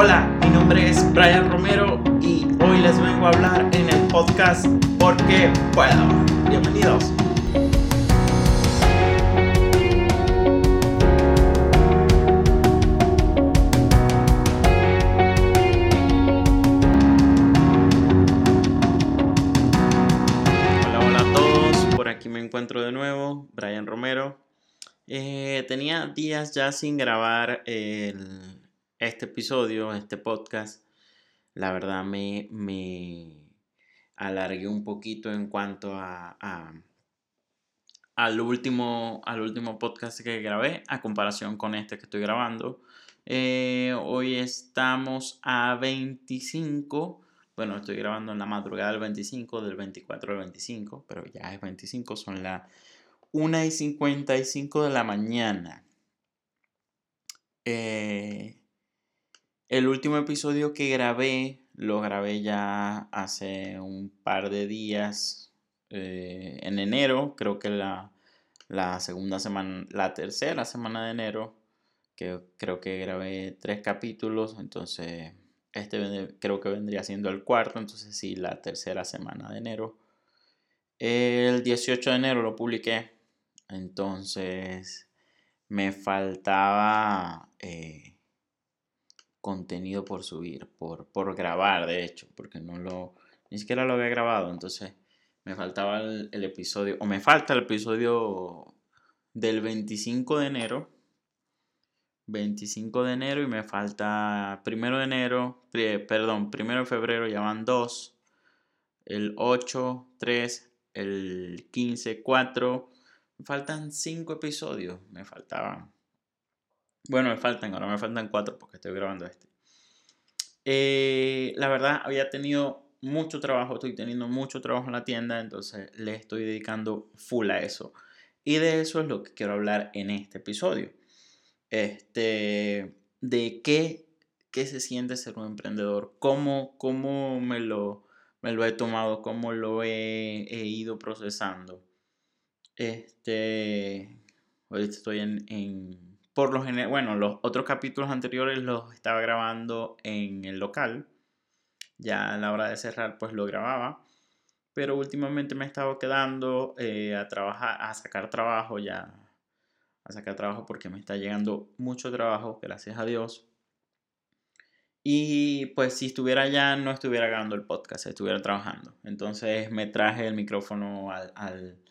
Hola, mi nombre es Brian Romero y hoy les vengo a hablar en el podcast Porque Puedo. Bienvenidos. Hola, hola a todos. Por aquí me encuentro de nuevo, Brian Romero. Eh, tenía días ya sin grabar el, este episodio, este podcast, la verdad me, me alargué un poquito en cuanto a, al, último, al último podcast que grabé a comparación con este que estoy grabando. Eh, hoy estamos a 25. Bueno, estoy grabando en la madrugada del 25, del 24 al 25, pero ya es 25, son las 1 y 55 de la mañana. Eh, el último episodio que grabé, lo grabé ya hace un par de días, eh, en enero, creo que la, segunda semana, la tercera semana de enero, que creo que grabé tres capítulos, entonces este creo que vendría siendo el cuarto, entonces sí, la tercera semana de enero. El 18 de enero lo publiqué, entonces me faltaba... Eh, contenido por subir, por, por grabar, de hecho, porque no lo, ni siquiera lo había grabado, entonces me faltaba el, episodio, o me falta el episodio del 25 de enero, 25 de enero y me falta primero de enero, perdón, primero de febrero ya van dos, el 8, 3, el 15, 4, me faltan cinco episodios, me faltaban. Bueno, me faltan, ahora me faltan cuatro porque estoy grabando este. Eh, la verdad, había tenido mucho trabajo, estoy teniendo mucho trabajo en la tienda, entonces le estoy dedicando full a eso. Y de eso es lo que quiero hablar en este episodio. Este, de qué, qué se siente ser un emprendedor, cómo, cómo me, lo, me lo he tomado, cómo lo he, he ido procesando. Este, ahorita estoy en, en por lo bueno, los otros capítulos anteriores los estaba grabando en el local. Ya a la hora de cerrar, pues lo grababa. Pero últimamente me he estado quedando eh, a trabajar, a sacar trabajo ya. A sacar trabajo porque me está llegando mucho trabajo, gracias a Dios. Y pues si estuviera allá, no estuviera grabando el podcast, estuviera trabajando. Entonces me traje el micrófono al, al,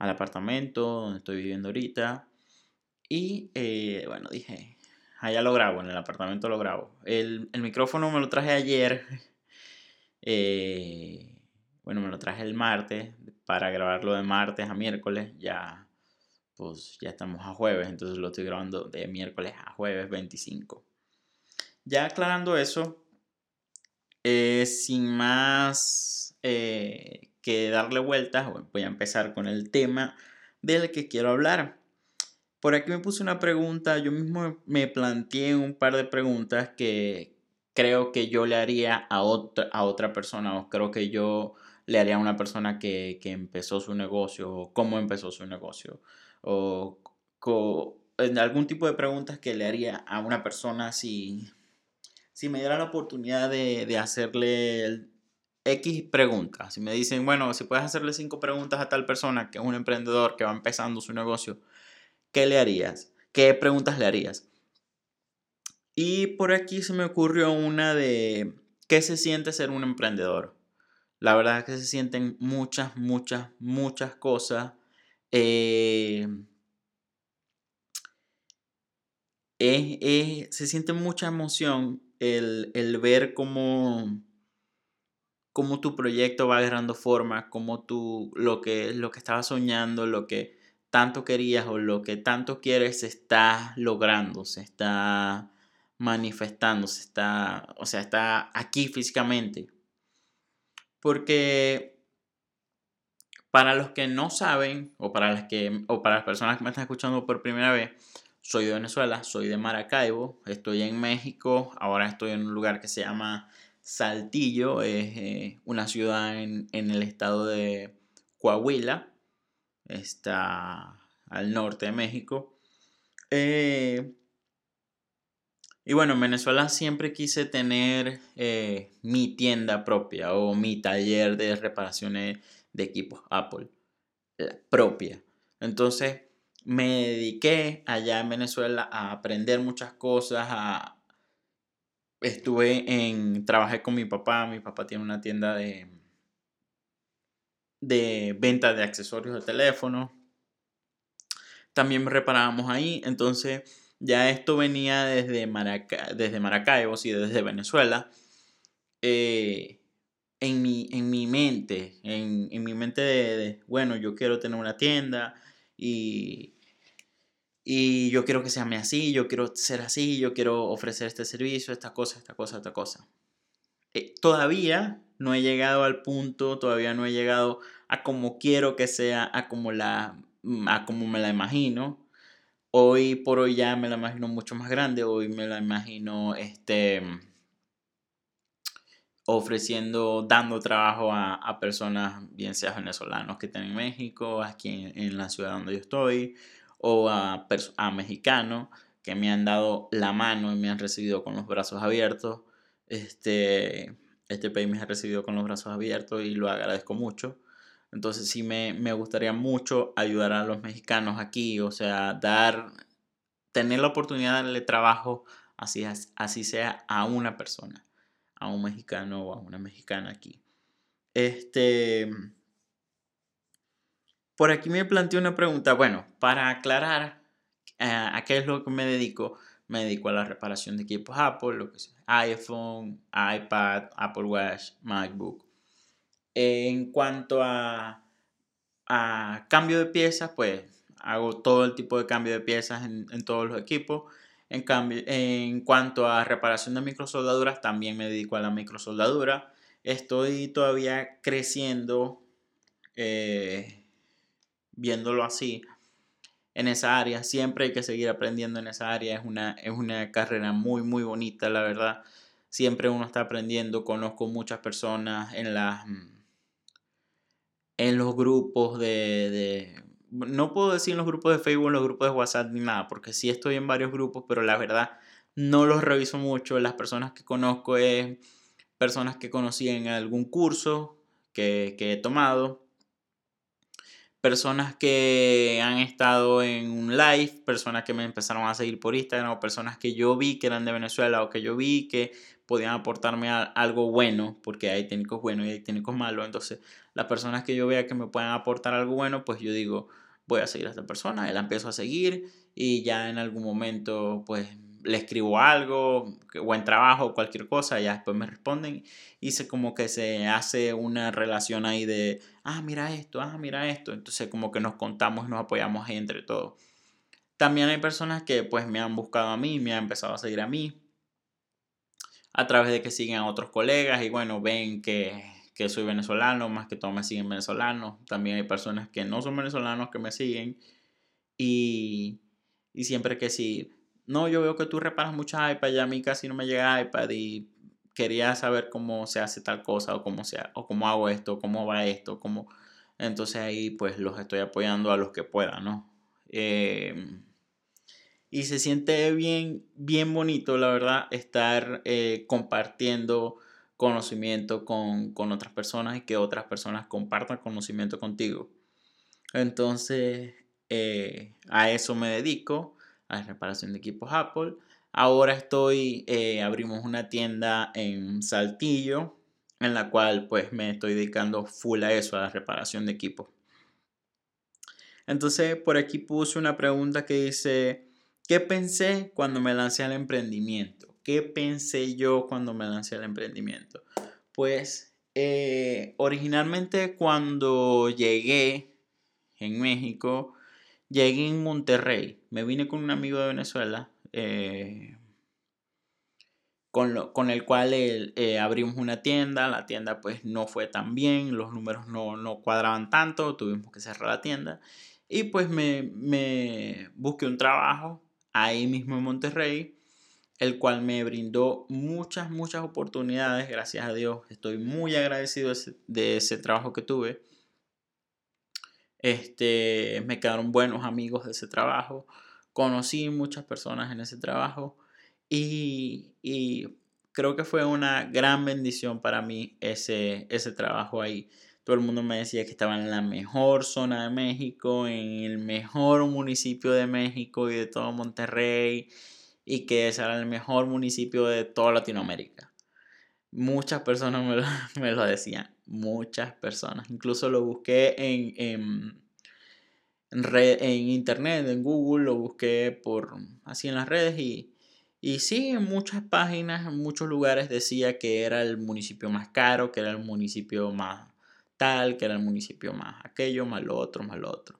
al apartamento donde estoy viviendo ahorita y eh, bueno, dije, allá lo grabo, en el apartamento lo grabo. El, micrófono me lo traje ayer. Eh, bueno, me lo traje el martes para grabarlo de martes a miércoles. Ya, pues ya estamos a jueves, entonces lo estoy grabando de miércoles a jueves 25. Ya aclarando eso, eh, sin más que darle vueltas, voy a empezar con el tema del que quiero hablar. Por aquí me puse una pregunta, yo mismo me planteé un par de preguntas que creo que yo le haría a otra, a otra persona o creo que yo le haría a una persona que, empezó su negocio o cómo empezó su negocio o, en algún tipo de preguntas que le haría a una persona si, si me diera la oportunidad de, de hacerle X preguntas. Si me dicen, bueno, si puedes hacerle cinco preguntas a tal persona que es un emprendedor que va empezando su negocio, ¿qué le harías? ¿Qué preguntas le harías? Y por aquí se me ocurrió una de qué se siente ser un emprendedor. La verdad es que se sienten muchas, muchas, muchas cosas. Eh, se siente mucha emoción el, ver cómo, cómo, tu proyecto va agarrando forma, cómo tú lo que, lo que estabas soñando, lo que tanto querías o lo que tanto quieres se está logrando, se está manifestando, se está, o sea, está aquí físicamente. Porque para los que no saben, o para las que, o para las personas que me están escuchando por primera vez, soy de Venezuela, soy de Maracaibo, estoy en México, ahora estoy en un lugar que se llama Saltillo, es eh, una ciudad en, en el estado de Coahuila está al norte de México. Eh, Y bueno, en Venezuela siempre quise tener eh, mi tienda propia o mi taller de reparaciones de equipos Apple propia. Entonces me dediqué allá en Venezuela a aprender muchas cosas, estuve en, trabajé con mi papá, mi papá tiene una tienda de, de venta de accesorios de teléfono. También reparábamos ahí, entonces ya esto venía desde, desde Maracaibo, y desde Venezuela. Eh, en, mi, en mi mente, en, mi mente de, bueno, yo quiero tener una tienda y, y yo quiero que se llame así, yo quiero ser así, yo quiero ofrecer este servicio, esta cosa, esta cosa, esta cosa. Eh, todavía no he llegado al punto, todavía no he llegado a como quiero que sea, a como, la, a como me la imagino, Hoy por hoy ya me la imagino mucho más grande, hoy me la imagino este, ofreciendo, dando trabajo a, personas, bien sea venezolanos que están en México, aquí en, la ciudad donde yo estoy, o a, a mexicanos que me han dado la mano y me han recibido con los brazos abiertos. Este, este país me ha recibido con los brazos abiertos y lo agradezco mucho. Entonces sí me, gustaría mucho ayudar a los mexicanos aquí, o sea, dar, tener la oportunidad de darle trabajo, así, así sea a una persona, a un mexicano o a una mexicana aquí. Este, por aquí me planteé una pregunta, bueno, para aclarar eh, a qué es lo que me dedico, me dedico a la reparación de equipos Apple, lo que sea iPhone, iPad, Apple Watch, MacBook. En cuanto a, cambio de piezas, pues hago todo el tipo de cambio de piezas en, todos los equipos. En, cambio, en cuanto a reparación de microsoldaduras, también me dedico a la microsoldadura. Estoy todavía creciendo, eh, viéndolo así, en esa área. Siempre hay que seguir aprendiendo en esa área. Es una, es una carrera muy, muy bonita, la verdad. Siempre uno está aprendiendo. Conozco muchas personas en las en los grupos de, No puedo decir en los grupos de Facebook, en los grupos de WhatsApp ni nada, porque sí estoy en varios grupos, pero la verdad no los reviso mucho. Las personas que conozco es personas que conocí en algún curso que, que he tomado, personas que han estado en un live, personas que me empezaron a seguir por Instagram o personas que yo vi que eran de Venezuela o que yo vi que podían aportarme algo bueno, porque hay técnicos buenos y hay técnicos malos. Entonces, las personas que yo vea que me puedan aportar algo bueno, pues yo digo, voy a seguir a esta persona, la empiezo a seguir y ya en algún momento, pues le escribo algo, buen trabajo, cualquier cosa, ya después me responden y se como que se hace una relación ahí de, ah, mira esto, ah, mira esto, entonces como que nos contamos y nos apoyamos ahí entre todos. También hay personas que pues me han buscado a mí, me han empezado a seguir a mí, a través de que siguen a otros colegas y bueno, ven que, que soy venezolano, más que todo me siguen venezolanos. También hay personas que no son venezolanos que me siguen y, y siempre que sí no, yo veo que tú reparas muchas iPad y a mí casi no me llega iPad y quería saber cómo se hace tal cosa o cómo, se, o cómo hago esto, cómo va esto, cómo... Entonces ahí pues los estoy apoyando a los que puedan, ¿no? Em, y se siente bien, bien bonito, la verdad, estar eh, compartiendo conocimiento con, con, otras personas y que otras personas compartan conocimiento contigo. Entonces, eh, a eso me dedico a reparación de equipos Apple. Ahora estoy, eh, abrimos una tienda en Saltillo, en la cual pues me estoy dedicando full a eso, a la reparación de equipos. Entonces por aquí puse una pregunta que dice, ¿qué pensé cuando me lancé al emprendimiento? ¿Qué pensé yo cuando me lancé al emprendimiento? Pues eh, originalmente cuando llegué en México, Llegué en Monterrey, me vine con un amigo de Venezuela, eh, con, con, el cual eh, abrimos una tienda, la tienda pues no fue tan bien, los números no, no cuadraban tanto, tuvimos que cerrar la tienda. Y pues me, me busqué un trabajo ahí mismo en Monterrey, el cual me brindó muchas, muchas oportunidades, gracias a Dios, estoy muy agradecido de ese trabajo que tuve este, me quedaron buenos amigos de ese trabajo. Conocí muchas personas en ese trabajo. Y, y creo que fue una gran bendición para mí ese, ese trabajo ahí. Todo el mundo me decía que estaba en la mejor zona de México, en el mejor municipio de México y de todo Monterrey, y que ese era el mejor municipio de toda Latinoamérica. Muchas personas me lo, me lo decían, muchas personas. Incluso lo busqué en, en, en internet, en Google, lo busqué por así en las redes y y sí, en muchas páginas, en muchos lugares decía que era el municipio más caro, que era el municipio más tal, que era el municipio más aquello, más lo otro, más lo otro.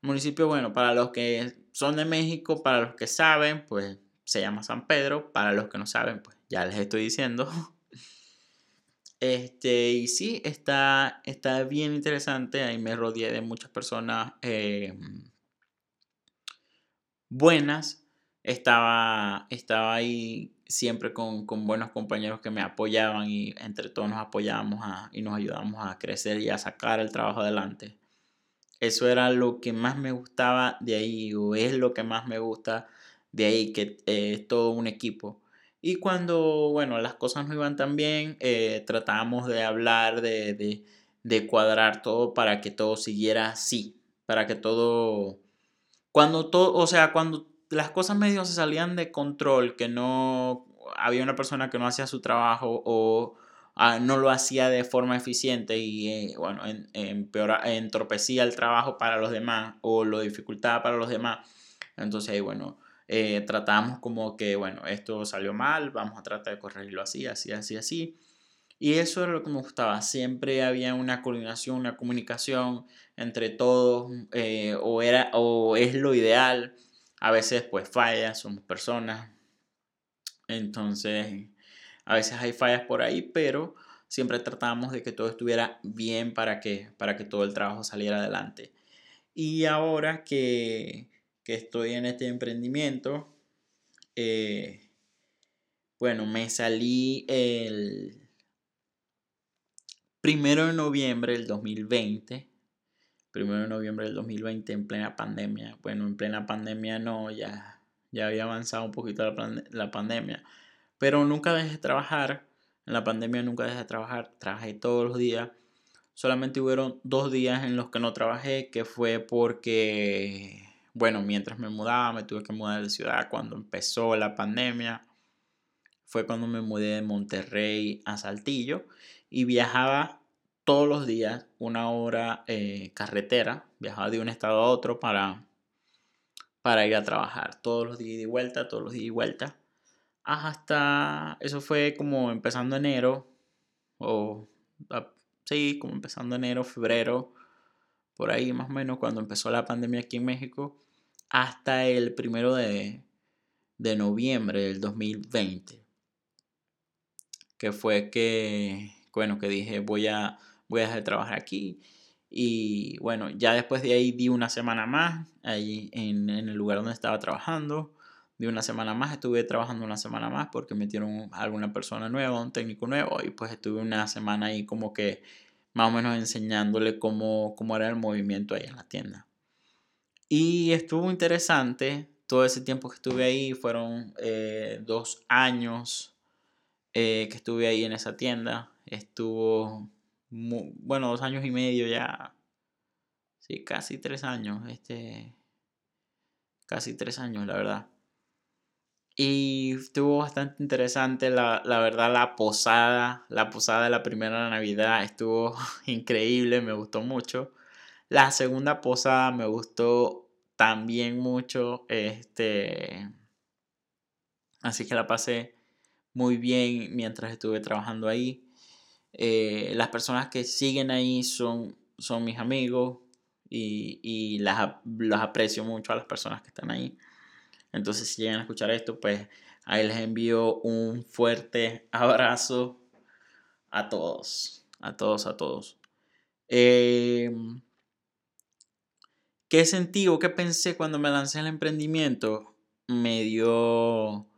Municipio, bueno, para los que son de México, para los que saben, pues se llama San Pedro. Para los que no saben, pues ya les estoy diciendo. Este, y sí, está, está bien interesante. Ahí me rodeé de muchas personas eh, buenas estaba, estaba ahí siempre con, buenos compañeros que me apoyaban y entre todos nos apoyábamos y nos ayudábamos a crecer y a sacar el trabajo adelante. Eso era lo que más me gustaba de ahí, o es lo que más me gusta de ahí, que es todo un equipo. Y cuando, bueno, las cosas no iban tan bien, eh, tratábamos de hablar, de, de, de cuadrar todo para que todo siguiera así, para que todo, cuando todo, o sea, cuando las cosas medio se salían de control, que no había una persona que no hacía su trabajo o ah, no lo hacía de forma eficiente y eh, bueno, en, entorpecía el trabajo para los demás o lo dificultaba para los demás. Entonces ahí, bueno, eh, tratamos como que, bueno, esto salió mal, vamos a tratar de corregirlo así, así, así, así. Y eso era lo que me gustaba. Siempre había una coordinación, una comunicación entre todos, eh, o, era, o es lo ideal. A veces pues falla, somos personas. Entonces, a veces hay fallas por ahí, pero siempre tratamos de que todo estuviera bien para que, para que todo el trabajo saliera adelante. Y ahora que, estoy en este emprendimiento, eh, bueno, me salí el primero de noviembre del 2020 primero de noviembre del 2020 en plena pandemia. Bueno, en plena pandemia no, ya, ya había avanzado un poquito la, la pandemia. Pero nunca dejé de trabajar. En la pandemia nunca dejé de trabajar. Trabajé todos los días. Solamente hubieron dos días en los que no trabajé, que fue porque, bueno, mientras me mudaba, me tuve que mudar de ciudad cuando empezó la pandemia. Fue cuando me mudé de Monterrey a Saltillo y viajaba todos los días una hora eh, carretera, viajaba de un estado a otro para, para ir a trabajar, todos los días y vuelta, todos los días y vuelta. Hasta, eso fue como empezando enero, o sí, como empezando enero, febrero, por ahí más o menos cuando empezó la pandemia aquí en México, hasta el primero de, de noviembre del 2020, que fue que, bueno, que dije voy a voy a dejar de trabajar aquí. Y bueno, ya después de ahí di una semana más ahí en, el lugar donde estaba trabajando. Di una semana más, estuve trabajando una semana más porque metieron a alguna persona nueva, un técnico nuevo, y pues estuve una semana ahí como que más o menos enseñándole cómo, cómo era el movimiento ahí en la tienda. Y estuvo interesante, todo ese tiempo que estuve ahí, fueron eh, dos años eh, que estuve ahí en esa tienda. Estuvo bueno, dos años y medio ya. Sí, casi tres años. Este. Casi tres años, la verdad. Y estuvo bastante interesante, la, la, verdad, la posada. La posada de la primera Navidad estuvo increíble, me gustó mucho. La segunda posada me gustó también mucho. Este. Así que la pasé muy bien mientras estuve trabajando ahí. Eh, las personas que siguen ahí son, son mis amigos y, y las, los aprecio mucho a las personas que están ahí. Entonces, si llegan a escuchar esto, pues ahí les envío un fuerte abrazo a todos, a todos, a todos. Eh, ¿Qué sentí o qué pensé cuando me lancé al emprendimiento? Me dio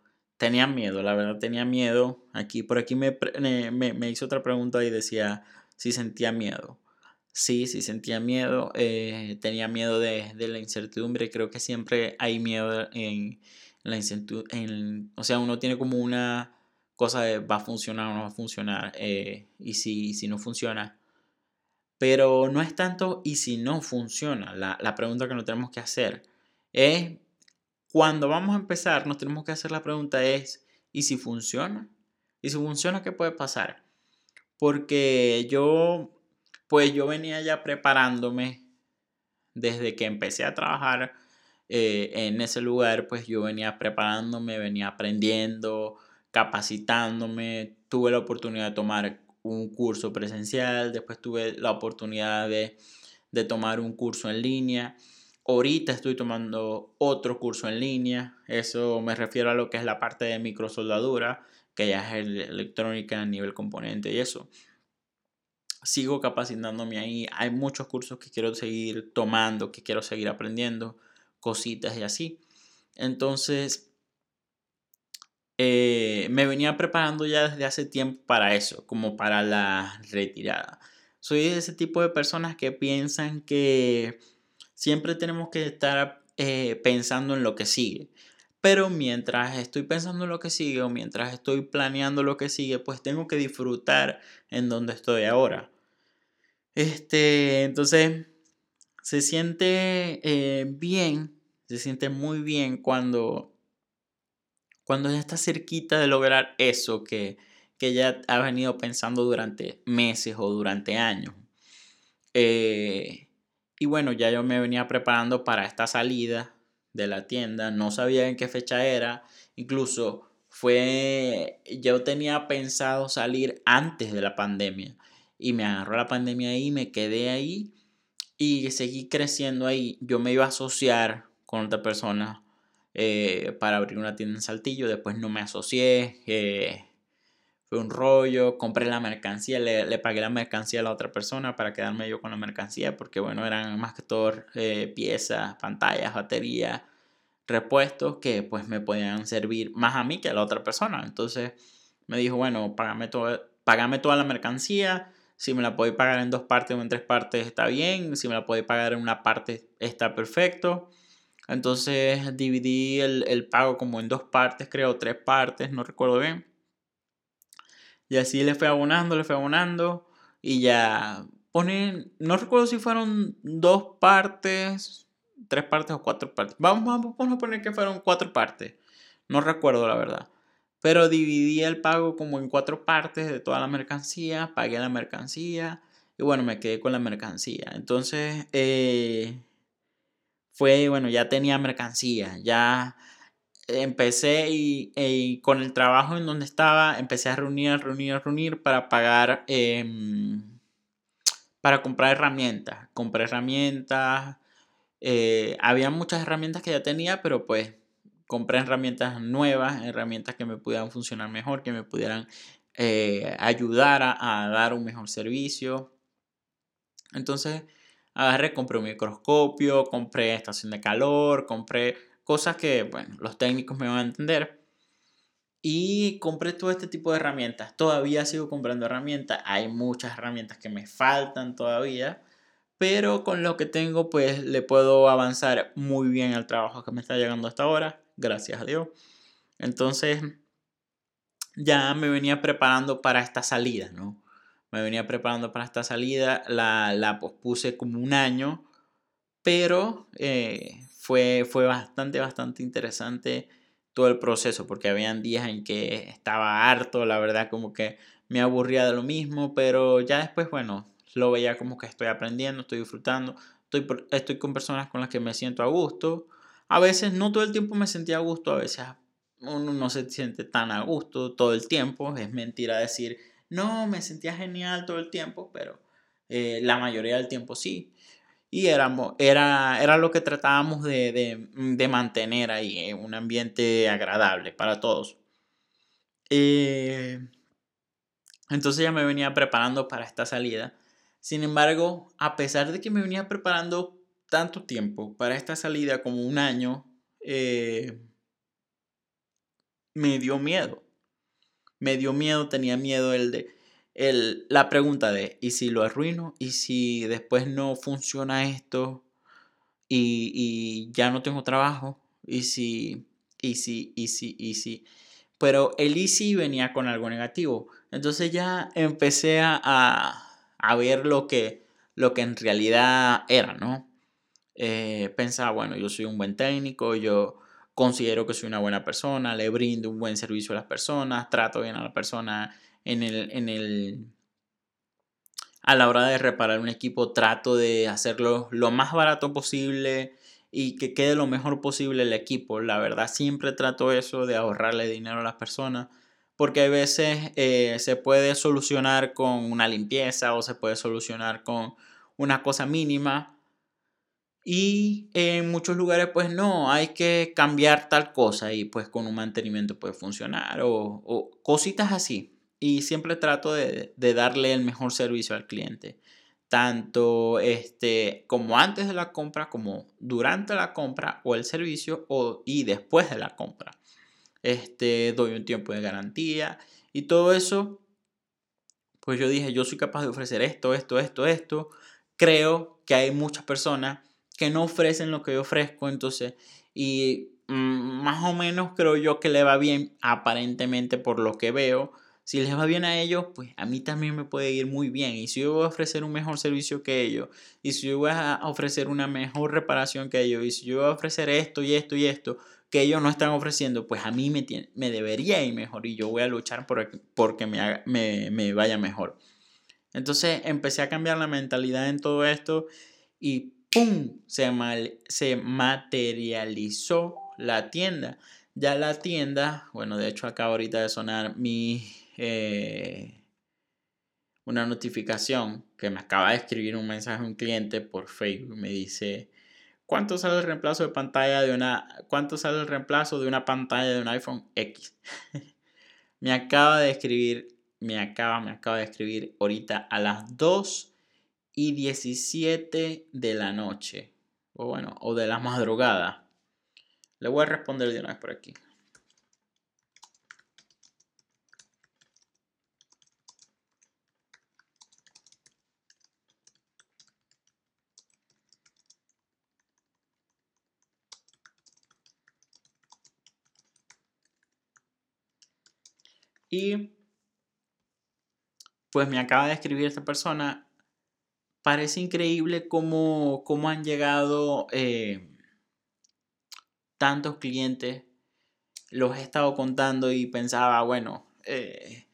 tenía miedo, la verdad tenía miedo. Aquí, por aquí me, me, hizo otra pregunta y decía si sentía miedo. Sí, sí sentía miedo. Eh, tenía miedo de, la incertidumbre. Creo que siempre hay miedo en, la en, o sea, uno tiene como una cosa de va a funcionar o no va a funcionar, eh, y si, si no funciona. Pero no es tanto y si no funciona. La, la pregunta que nos tenemos que hacer es, cuando vamos a empezar, nos tenemos que hacer la pregunta es, ¿y si funciona? ¿Y si funciona, qué puede pasar? Porque yo, pues yo venía ya preparándome desde que empecé a trabajar eh, en ese lugar, pues yo venía preparándome, venía aprendiendo, capacitándome, tuve la oportunidad de tomar un curso presencial, después tuve la oportunidad de, de tomar un curso en línea. Ahorita estoy tomando otro curso en línea, eso me refiero a lo que es la parte de microsoldadura, que ya es electrónica a nivel componente y eso. Sigo capacitándome ahí, hay muchos cursos que quiero seguir tomando, que quiero seguir aprendiendo, cositas y así. Entonces, eh, me venía preparando ya desde hace tiempo para eso, como para la retirada. Soy de ese tipo de personas que piensan que siempre tenemos que estar eh, pensando en lo que sigue. Pero mientras estoy pensando en lo que sigue o mientras estoy planeando lo que sigue, pues tengo que disfrutar en donde estoy ahora. Este, entonces, se siente eh, bien, se siente muy bien cuando, cuando ya está cerquita de lograr eso que, que ya ha venido pensando durante meses o durante años. Eh, y bueno, ya yo me venía preparando para esta salida de la tienda, no sabía en qué fecha era, incluso fue, yo tenía pensado salir antes de la pandemia y me agarró la pandemia ahí, me quedé ahí y seguí creciendo ahí. Yo me iba a asociar con otra persona eh, para abrir una tienda en Saltillo, después no me asocié. Eh, fue un rollo, compré la mercancía, le, pagué la mercancía a la otra persona para quedarme yo con la mercancía, porque bueno, eran más que todo eh, piezas, pantallas, baterías, repuestos que pues me podían servir más a mí que a la otra persona. Entonces me dijo, bueno, págame, todo, págame toda la mercancía, si me la podéis pagar en dos partes o en tres partes está bien, si me la podéis pagar en una parte está perfecto. Entonces dividí el, pago como en dos partes, creo, tres partes, no recuerdo bien. Y así le fue abonando, le fue abonando. Y ya ponen, no recuerdo si fueron dos partes, tres partes o cuatro partes. Vamos, vamos a poner que fueron cuatro partes. No recuerdo la verdad. Pero dividí el pago como en cuatro partes de toda la mercancía. Pagué la mercancía. Y bueno, me quedé con la mercancía. Entonces, eh, fue, bueno, ya tenía mercancía. Ya empecé y, con el trabajo en donde estaba, empecé a reunir, reunir, reunir para pagar, em, para comprar herramientas. Compré herramientas, eh, había muchas herramientas que ya tenía, pero pues compré herramientas nuevas, herramientas que me pudieran funcionar mejor, que me pudieran eh, ayudar a, a dar un mejor servicio. Entonces, agarré, compré un microscopio, compré estación de calor, compré Cosas que, bueno, los técnicos me van a entender. Y compré todo este tipo de herramientas. Todavía sigo comprando herramientas. Hay muchas herramientas que me faltan todavía. Pero con lo que tengo, pues le puedo avanzar muy bien al trabajo que me está llegando hasta ahora. Gracias a Dios. Entonces, ya me venía preparando para esta salida, ¿no? Me venía preparando para esta salida. La, la pospuse como un año. Pero eh, fue, fue bastante, bastante interesante todo el proceso, porque habían días en que estaba harto, la verdad, como que me aburría de lo mismo, pero ya después, bueno, lo veía como que estoy aprendiendo, estoy disfrutando, estoy, estoy con personas con las que me siento a gusto. A veces no todo el tiempo me sentía a gusto, a veces uno no se siente tan a gusto todo el tiempo, es mentira decir, no, me sentía genial todo el tiempo, pero eh, la mayoría del tiempo sí y era, era lo que tratábamos de, de, mantener ahí, eh, un ambiente agradable para todos. Eh, entonces ya me venía preparando para esta salida. Sin embargo, a pesar de que me venía preparando tanto tiempo para esta salida, como un año, eh, me dio miedo. Me dio miedo, tenía miedo el de el, la pregunta de, ¿y si lo arruino? ¿Y si después no funciona esto y, y ya no tengo trabajo? ¿Y si, easy, easy, easy. Pero el easy venía con algo negativo. Entonces ya empecé a, a ver lo que, lo que en realidad era, ¿no? Eh, bueno, yo soy un buen técnico, yo considero que soy una buena persona, le brindo un buen servicio a las personas, trato bien a la persona en el, en el, a la hora de reparar un equipo, trato de hacerlo lo más barato posible y que quede lo mejor posible el equipo. La verdad, siempre trato eso de ahorrarle dinero a las personas porque a veces eh, se puede solucionar con una limpieza o se puede solucionar con una cosa mínima y en muchos lugares pues no, hay que cambiar tal cosa y pues con un mantenimiento puede funcionar o, cositas así. Y siempre trato de, darle el mejor servicio al cliente. Tanto este, como antes de la compra, como durante la compra o el servicio o, y después de la compra. Este, doy un tiempo de garantía y todo eso. Pues yo dije, yo soy capaz de ofrecer esto, esto, esto, esto. Creo que hay muchas personas que no ofrecen lo que yo ofrezco, entonces, y mm, más o menos creo yo que le va bien, aparentemente por lo que veo. Si les va bien a ellos, pues a mí también me puede ir muy bien. Y si yo voy a ofrecer un mejor servicio que ellos, y si yo voy a ofrecer una mejor reparación que ellos, y si yo voy a ofrecer esto y esto y esto que ellos no están ofreciendo, pues a mí me, me debería ir mejor y yo voy a luchar por, porque me, me, me vaya mejor. Entonces empecé a cambiar la mentalidad en todo esto y ¡pum! Se, se materializó la tienda. Ya la tienda, bueno, de hecho acaba ahorita de sonar mi... Eh, una notificación que me acaba de escribir un mensaje a un cliente por Facebook. Me dice, ¿cuánto sale el reemplazo de pantalla de una... ¿Cuánto sale el reemplazo de una pantalla de un iPhone X? me acaba de escribir, me acaba, me acaba de escribir ahorita a las 2 y 17 de la noche. O bueno, o de la madrugada. Le voy a responder de una vez por aquí. Y pues me acaba de escribir esta persona parece increíble cómo, cómo han llegado eh, tantos clientes. Los he estado contando y pensaba, bueno, eh,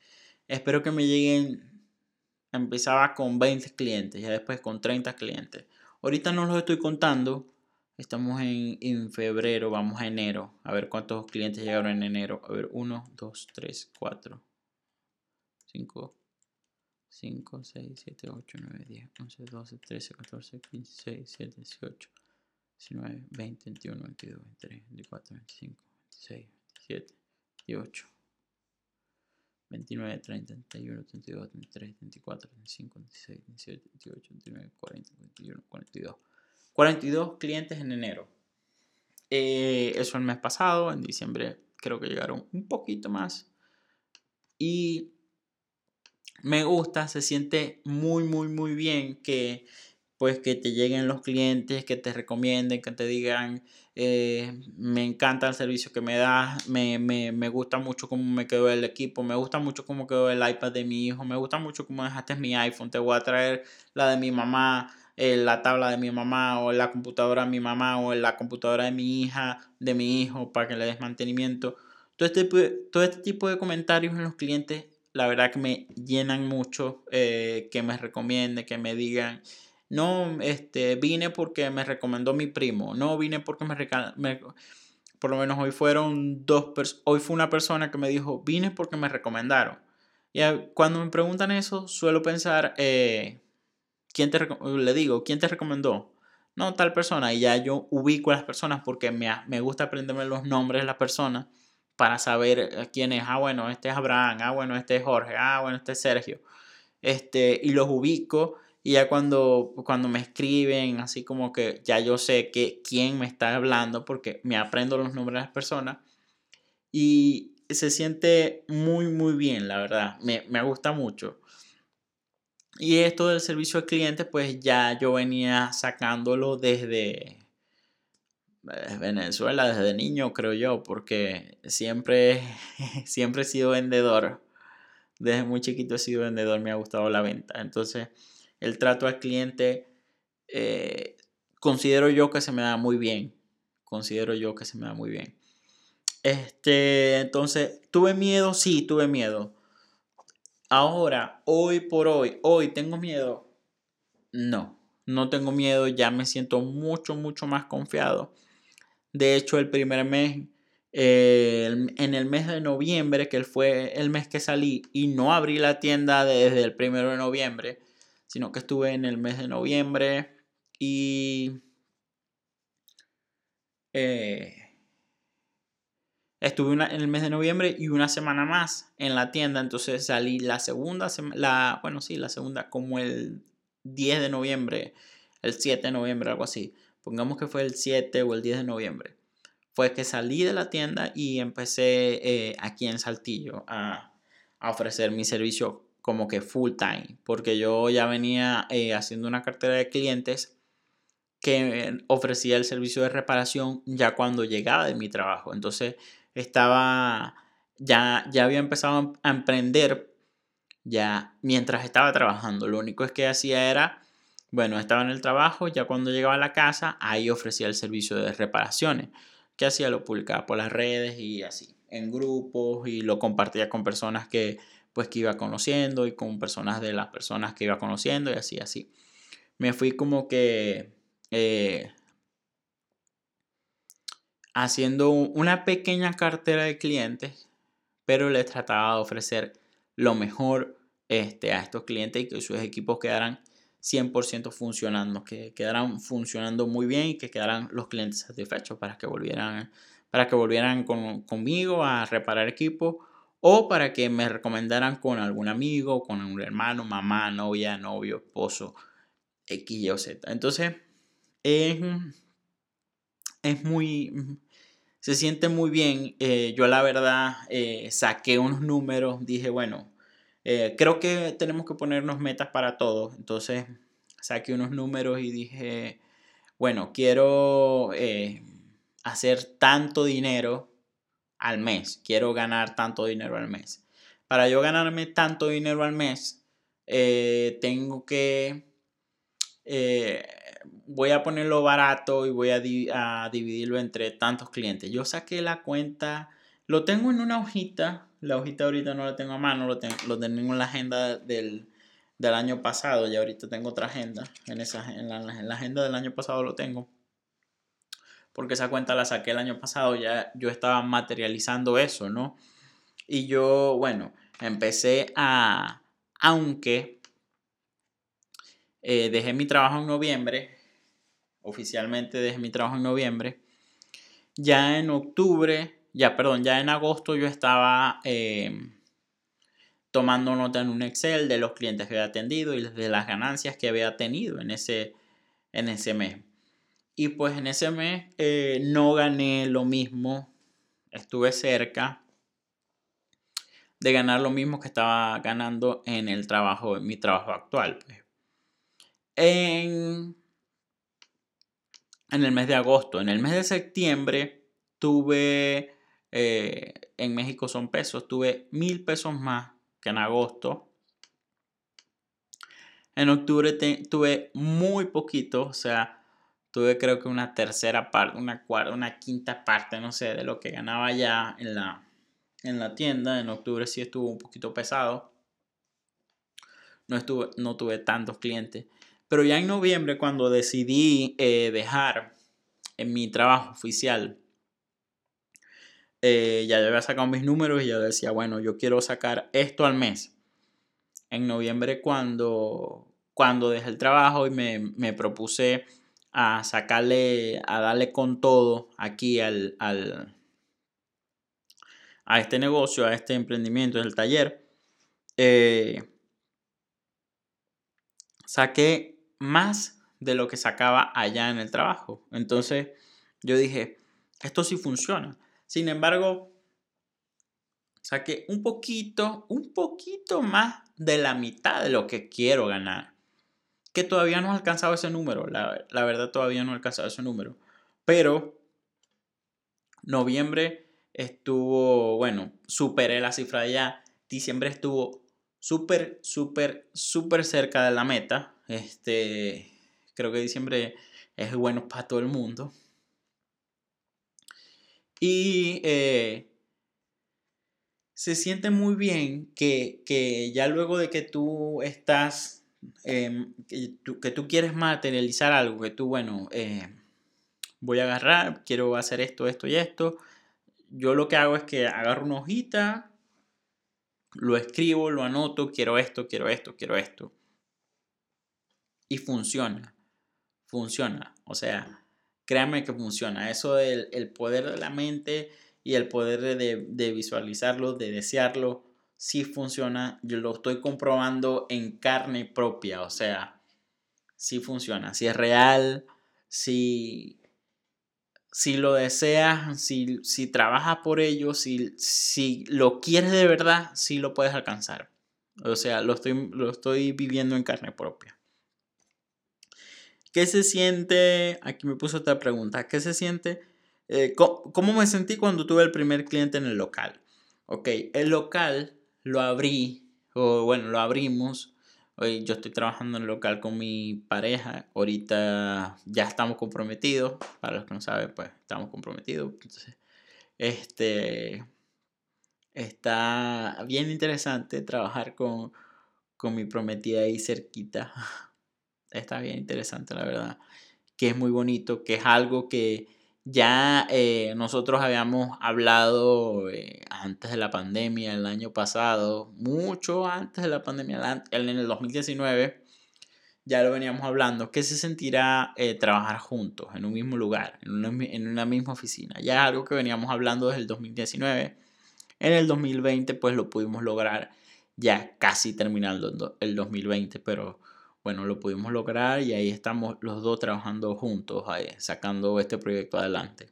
espero que me lleguen. Empezaba con 20 clientes, ya después con 30 clientes. Ahorita no los estoy contando. Estamos en, en, febrero, vamos a enero. A ver cuántos clientes llegaron en enero. A ver, 1, 2, 3, 4, 5, 5, 6, 7, 8, 9, 10, 11, 12, 13, 14, 15, 16, 17, 18, 19, 20, 21, 22, 23, 24, 25, 26, 27, 28, 29, 30, 31, 32, 33, 34, 35, 36, 27, 28, 29, 40, 41, 42. 42 clientes en enero. Eh, eso el mes pasado, en diciembre creo que llegaron un poquito más. Y me gusta, se siente muy, muy, muy bien que pues que te lleguen los clientes, que te recomienden, que te digan, eh, me encanta el servicio que me das, me, me, me, gusta mucho cómo me quedó el equipo, me gusta mucho cómo quedó el iPad de mi hijo, me gusta mucho cómo dejaste mi iPhone, te voy a traer la de mi mamá, eh, la tabla de mi mamá, o la computadora de mi mamá, o la computadora de mi hija, de mi hijo, para que le des mantenimiento. Todo este, todo este tipo de comentarios en los clientes la verdad que me llenan mucho, eh, que me recomienden, que me digan, no, este, vine porque me recomendó mi primo, no vine porque me, me por lo menos hoy fueron dos hoy fue una persona que me dijo, vine porque me recomendaron. Y cuando me preguntan eso, suelo pensar, eh, ¿quién te le digo, ¿quién te recomendó? No, tal persona. Y ya yo ubico a las personas porque me, me gusta aprenderme los nombres de las personas para saber eh, quién es. Ah, bueno, este es Abraham. Ah, bueno, este es Jorge. Ah, bueno, este es Sergio. Este, y los ubico. Y ya cuando, cuando me escriben, así como que ya yo sé que quién me está hablando porque me aprendo los nombres de las personas. Y se siente muy, muy bien, la verdad. Me, me gusta mucho. Y esto del servicio al cliente, pues ya yo venía sacándolo desde Venezuela desde niño, creo yo, porque siempre, siempre he sido vendedor. Desde muy chiquito he sido vendedor, me ha gustado la venta. Entonces, el trato al cliente, eh, considero yo que se me da muy bien. Considero yo que se me da muy bien. Este, entonces, ¿tuve miedo? Sí, tuve miedo. Ahora, hoy por hoy, hoy tengo miedo. No, no tengo miedo, ya me siento mucho, mucho más confiado. De hecho, el primer mes, eh, en el mes de noviembre, que fue el mes que salí y no abrí la tienda desde el primero de noviembre, sino que estuve en el mes de noviembre y eh, estuve en el mes de noviembre y una semana más en la tienda, entonces salí la segunda, la, bueno, sí, la segunda, como el 10 de noviembre, el 7 de noviembre, algo así. Pongamos que fue el 7 o el 10 de noviembre. Fue que salí de la tienda y empecé eh, aquí en Saltillo a, ofrecer mi servicio como que full time, porque yo ya venía eh, haciendo una cartera de clientes que ofrecía el servicio de reparación ya cuando llegaba de mi trabajo. Entonces estaba, ya, ya había empezado a emprender ya mientras estaba trabajando. Lo único es que hacía era, bueno, estaba en el trabajo, ya cuando llegaba a la casa, ahí ofrecía el servicio de reparaciones. que hacía? Lo publicaba por las redes y así, en grupos y lo compartía con personas que pues que iba conociendo y con personas de las personas que iba conociendo y así, así. Me fui como que eh, haciendo una pequeña cartera de clientes, pero les trataba de ofrecer lo mejor este, a estos clientes y que sus equipos quedaran 100% funcionando, que quedaran funcionando muy bien y que quedaran los clientes satisfechos para que volvieran, para que volvieran conmigo a reparar equipos o para que me recomendaran con algún amigo, con un hermano, mamá, novia, novio, esposo, X, o Z. Entonces, es, es muy, se siente muy bien. Eh, yo la verdad eh, saqué unos números, dije, bueno, eh, creo que tenemos que ponernos metas para todos. Entonces saqué unos números y dije, bueno, quiero eh, hacer tanto dinero al mes. Quiero ganar tanto dinero al mes. Para yo ganarme tanto dinero al mes, eh, tengo que... voy a ponerlo barato y voy a, a dividirlo entre tantos clientes. Yo saqué la cuenta, lo tengo en una hojita la hojita ahorita no la tengo a mano, lo, tengo, lo en la agenda del, año pasado. Ya ahorita tengo otra agenda. En, esa, en, la, en la agenda del año pasado lo tengo. Porque esa cuenta la saqué el año pasado. Ya yo estaba materializando eso, ¿no? Y yo, bueno, empecé a. Aunque eh, dejé mi trabajo en noviembre. Oficialmente dejé mi trabajo en noviembre. Ya en octubre ya, perdón, ya en agosto yo estaba em, tomando nota en un Excel de los clientes que había atendido y de las ganancias que había tenido en ese, en ese mes. Y pues en ese mes eh, no gané lo mismo, estuve cerca de ganar lo mismo que estaba ganando en el trabajo, en mi trabajo actual. Pues. En, en el mes de agosto, en el mes de septiembre tuve eh, en México son pesos. Tuve mil pesos más que en agosto. En octubre tuve muy poquito, o sea, tuve creo que una tercera parte, una cuarta, una quinta parte, no sé, de lo que ganaba ya en la, en la tienda. En octubre sí estuvo un poquito pesado. No, estuve, no tuve tantos clientes. Pero ya en noviembre, cuando decidí eh, dejar en mi trabajo oficial eh, ya yo había sacado mis números y yo decía, bueno, yo quiero sacar esto al mes. En noviembre cuando, cuando dejé el trabajo y me, propuse a sacarle, a darle con todo aquí al, al, a este negocio, a este emprendimiento, el taller, eh, saqué más de lo que sacaba allá en el trabajo. Entonces yo dije, esto sí funciona. Sin embargo, saqué un poquito, un poquito más de la mitad de lo que quiero ganar. Que todavía no he alcanzado ese número. La, verdad todavía no he alcanzado ese número. Pero Noviembre estuvo, bueno, superé la cifra ya. Diciembre estuvo súper, súper, súper cerca de la meta. Este, creo que diciembre es bueno para todo el mundo. Y eh, se siente muy bien que, ya luego de que tú estás, em, que, tú, quieres materializar algo, que tú, bueno, eh, voy a agarrar, quiero hacer esto, esto y esto. Yo lo que hago es que agarro una hojita, lo escribo, lo anoto, quiero esto, quiero esto, quiero esto. Y funciona, funciona. O sea, créanme que funciona. Eso del el poder de la mente y el poder de, de visualizarlo, de desearlo, sí funciona. Yo lo estoy comprobando en carne propia. O sea, sí funciona. Si es real, si, lo deseas, si, si trabajas por ello, si, si lo quieres de verdad, sí lo puedes alcanzar. O sea, lo estoy, lo estoy viviendo en carne propia. ¿Qué se siente? Aquí me puso otra pregunta. ¿Qué se siente? Eh, ¿cómo, me sentí cuando tuve el primer cliente en el local? Ok, el local lo abrí, o bueno, lo abrimos. Hoy yo estoy trabajando en el local con mi pareja. Ahorita ya estamos comprometidos. Para los que no saben, pues estamos comprometidos. Este está bien interesante trabajar con, con mi prometida ahí cerquita. Está bien interesante, la verdad. Que es muy bonito, que es algo que ya eh, nosotros habíamos hablado eh, antes de la pandemia, el año pasado, mucho antes de la pandemia, en el 2019, ya lo veníamos hablando, que se sentirá eh, trabajar juntos en un mismo lugar, en una, en una misma oficina. Ya es algo que veníamos hablando desde el 2019. En el 2020 pues lo pudimos lograr ya casi terminando el 2020, pero bueno, lo pudimos lograr y ahí estamos los dos trabajando juntos, sacando este proyecto adelante.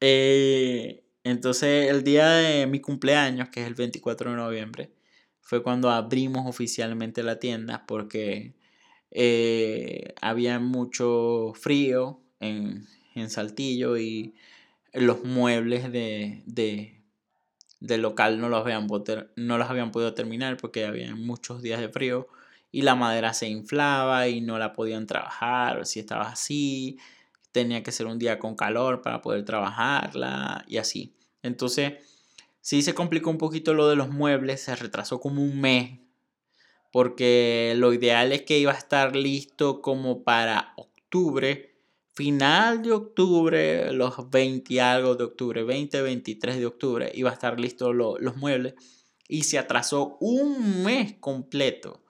Eh, entonces, el día de mi cumpleaños, que es el 24 de noviembre, fue cuando abrimos oficialmente la tienda porque eh, había mucho frío en, Saltillo y los muebles de, del local no los, habían, no habían podido terminar porque había muchos días de frío y la madera se inflaba y no la podían trabajar, si estaba así, tenía que ser un día con calor para poder trabajarla y así. Entonces, sí se complicó un poquito lo de los muebles, se retrasó como un mes, porque lo ideal es que iba a estar listo como para octubre, final de octubre, los 20 y algo de octubre, 20, 23 de octubre, iba a estar listo los muebles y se atrasó un mes completo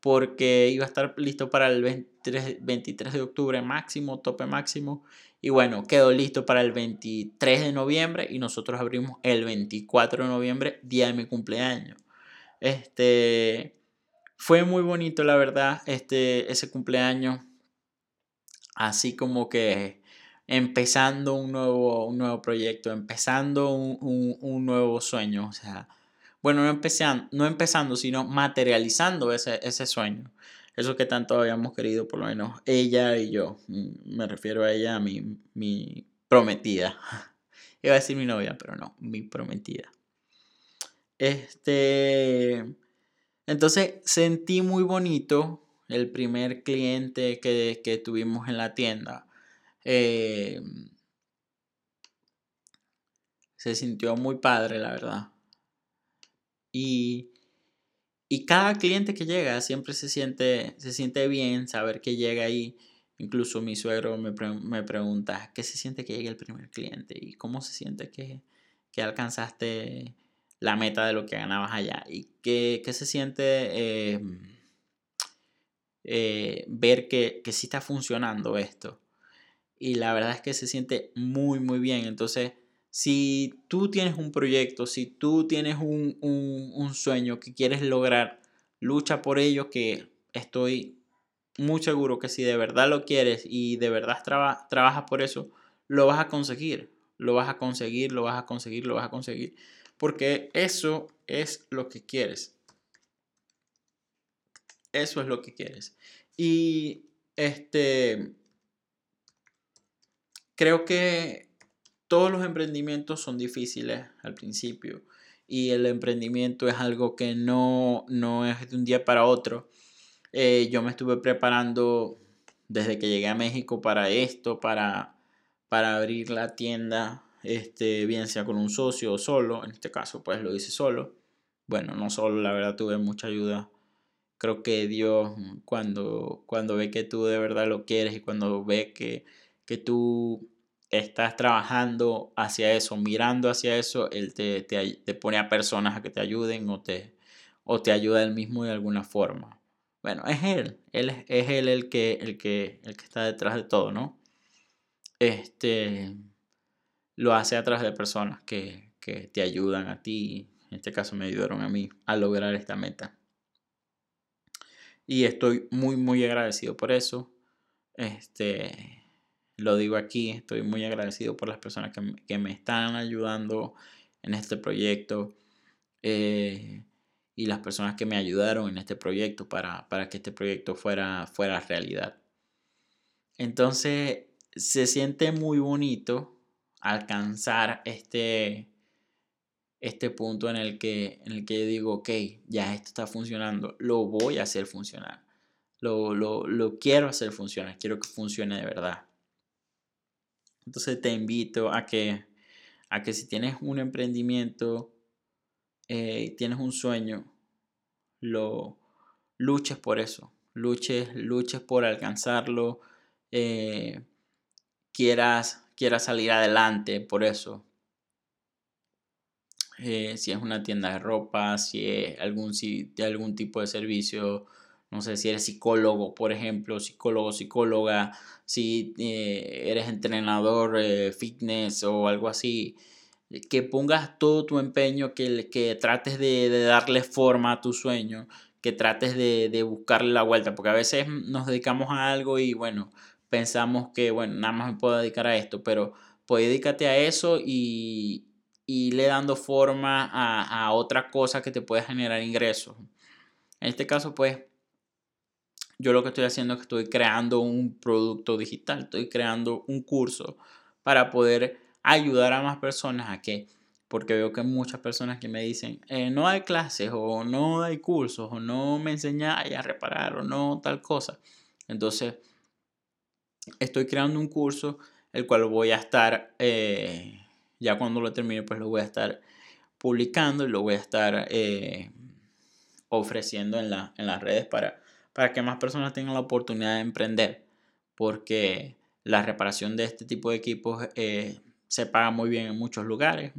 porque iba a estar listo para el 23, 23 de octubre máximo, tope máximo. Y bueno, quedó listo para el 23 de noviembre y nosotros abrimos el 24 de noviembre, día de mi cumpleaños. Este fue muy bonito, la verdad, este, ese cumpleaños así como que empezando un nuevo, un nuevo proyecto, empezando un, nuevo sueño, o sea, bueno, no empezando, no empezando sino materializando ese, ese sueño, eso que tanto habíamos querido, por lo menos ella y yo, mm, me refiero a ella, mi, mi prometida, iba a decir mi novia, pero no, mi prometida. Este, entonces sentí muy bonito el primer cliente que, tuvimos en la tienda. Eh, se sintió muy padre, la verdad. Y, cada cliente que llega siempre se siente, se siente bien saber que llega ahí. Incluso mi suegro me, pregunta, ¿qué se siente que llegue el primer cliente? ¿Y cómo se siente que, alcanzaste la meta de lo que ganabas allá? ¿Y qué, se siente? Eh, eh, ver que, que sí está funcionando esto. Y la verdad es que se siente muy, muy bien. Entonces, si tú tienes un proyecto, si tú tienes un, un, sueño que quieres lograr, lucha por ello, que estoy muy seguro que si de verdad lo quieres y de verdad trabajas por eso, lo vas a conseguir. Lo vas a conseguir, lo vas a conseguir, lo vas a conseguir. Porque eso es lo que quieres. Eso es lo que quieres. Y este, creo que todos los emprendimientos son difíciles al principio y el emprendimiento es algo que no, no es de un día para otro. Eh, yo me estuve preparando desde que llegué a México para esto, para, para abrir la tienda, este, bien sea con un socio o solo, en este caso pues lo hice solo. Bueno, no solo, la verdad tuve mucha ayuda. Creo que Dios cuando, cuando ve que tú de verdad lo quieres y cuando ve que, que tú estás trabajando hacia eso, mirando hacia eso, Él te, te, pone a personas a que te ayuden o te, o te ayuda él mismo de alguna forma. Bueno, es Él, Él es, Él el que, el, que, el que está detrás de todo, ¿no? Este lo hace a través de personas que, que te ayudan a ti, en este caso me ayudaron a mí a lograr esta meta. Y estoy muy, muy agradecido por eso. Este, lo digo aquí, estoy muy agradecido por las personas que, me están ayudando en este proyecto eh, y las personas que me ayudaron en este proyecto para, que este proyecto fuera, fuera realidad. Entonces, se siente muy bonito alcanzar este, este punto en el, que, en el que digo, ok, ya esto está funcionando, lo voy a hacer funcionar. Lo, lo, lo quiero hacer funcionar, quiero que funcione de verdad. Entonces te invito a que, a que si tienes un emprendimiento, eh, tienes un sueño, lo luches por eso, luches, luches por alcanzarlo, eh, quieras, quieras salir adelante por eso. Eh, si es una tienda de ropa, si es algún, si, de algún tipo de servicio, no sé si eres psicólogo, por ejemplo, psicólogo, psicóloga, si eh, eres entrenador eh, fitness o algo así, que pongas todo tu empeño, que, que trates de, darle forma a tu sueño, que trates de, buscarle la vuelta, porque a veces nos dedicamos a algo y bueno, pensamos que, bueno, nada más me puedo dedicar a esto, pero pues dedícate a eso y, y le dando forma a, otra cosa que te puede generar ingresos. En este caso, pues, yo lo que estoy haciendo es que estoy creando un producto digital, estoy creando un curso para poder ayudar a más personas a que, porque veo que muchas personas que me dicen, eh, no hay clases o no hay cursos o no me enseñáis a reparar o no tal cosa. Entonces, estoy creando un curso el cual voy a estar, eh, ya cuando lo termine, pues lo voy a estar publicando y lo voy a estar eh, ofreciendo en, en las redes para para que más personas tengan la oportunidad de emprender, porque la reparación de este tipo de equipos eh, se paga muy bien en muchos lugares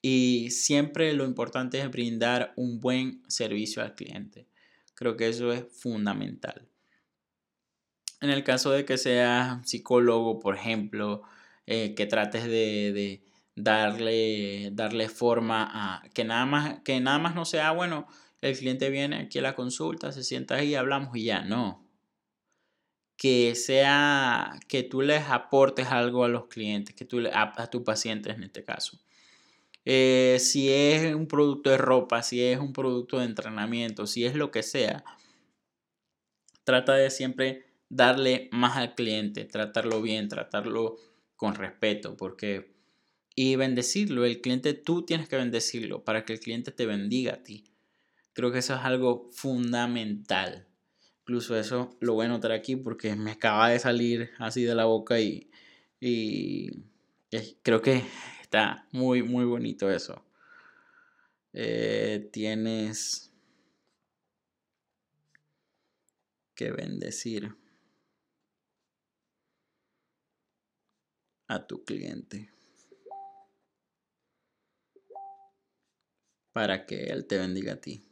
y siempre lo importante es brindar un buen servicio al cliente. Creo que eso es fundamental. En el caso de que seas psicólogo, por ejemplo, eh, que trates de, darle, darle forma a que nada más, que nada más no sea, bueno, el cliente viene aquí a la consulta, se sienta ahí, hablamos y ya, no. Que sea, que tú les aportes algo a los clientes, que tú le, a, a tus pacientes en este caso. Eh, si es un producto de ropa, si es un producto de entrenamiento, si es lo que sea, trata de siempre darle más al cliente, tratarlo bien, tratarlo con respeto, porque y bendecirlo, el cliente tú tienes que bendecirlo para que el cliente te bendiga a ti. Creo que eso es algo fundamental. Incluso eso lo voy a notar aquí porque me acaba de salir así de la boca y, y creo que está muy, muy bonito eso. Eh, tienes que bendecir a tu cliente para que él te bendiga a ti.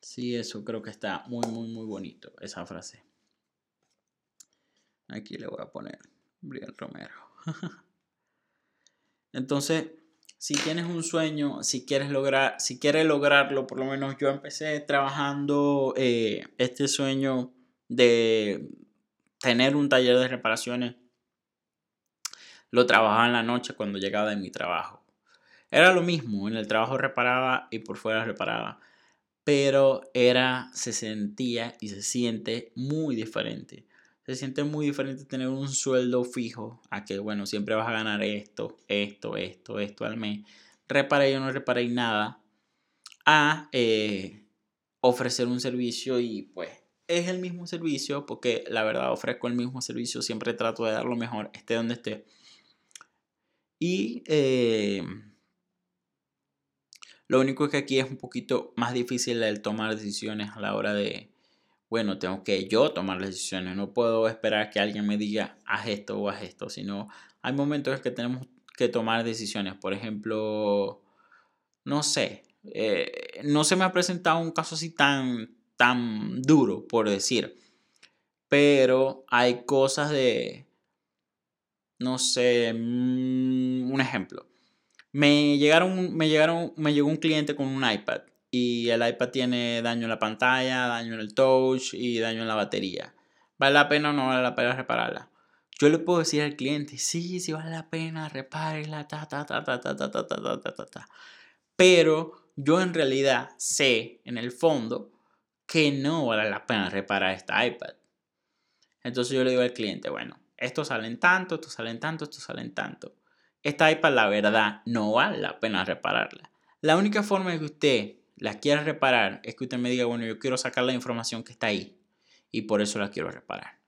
Sí, eso creo que está muy, muy, muy bonito, esa frase. Aquí le voy a poner Brian Romero. Entonces, si tienes un sueño, si quieres lograr, si quieres lograrlo, por lo menos yo empecé trabajando eh, este sueño de tener un taller de reparaciones. Lo trabajaba en la noche cuando llegaba de mi trabajo. Era lo mismo, en el trabajo reparaba y por fuera reparaba pero era, se sentía y se siente muy diferente. Se siente muy diferente tener un sueldo fijo a que, bueno, siempre vas a ganar esto, esto, esto, esto al mes. Reparé o no reparé nada. A eh, ofrecer un servicio y pues es el mismo servicio porque la verdad ofrezco el mismo servicio. Siempre trato de dar lo mejor, esté donde esté. Y eh, lo único es que aquí es un poquito más difícil el tomar decisiones a la hora de, bueno, tengo que yo tomar las decisiones. No puedo esperar que alguien me diga, haz esto o haz esto, sino hay momentos en que tenemos que tomar decisiones. Por ejemplo, no sé, eh, no se me ha presentado un caso así tan, tan duro, por decir. Pero hay cosas de, no sé, mm, un ejemplo. Me llegaron, me llegaron, me llegó un cliente con un iPad y el iPad tiene daño en la pantalla, daño en el touch y daño en la batería. ¿Vale la pena o no vale la pena repararla? Yo le puedo decir al cliente, sí, sí vale la pena, repárela, ta, ta, ta, ta, ta, ta, ta, ta, ta, ta, ta. Pero yo en realidad sé, en el fondo, que no vale la pena reparar esta iPad. Entonces yo le digo al cliente, bueno, estos salen tanto, estos salen tanto, estos salen tanto. Esta iPad, la verdad, no vale la pena repararla. La única forma de que usted la quiera reparar es que usted me diga, bueno, yo quiero sacar la información que está ahí y por eso la quiero reparar.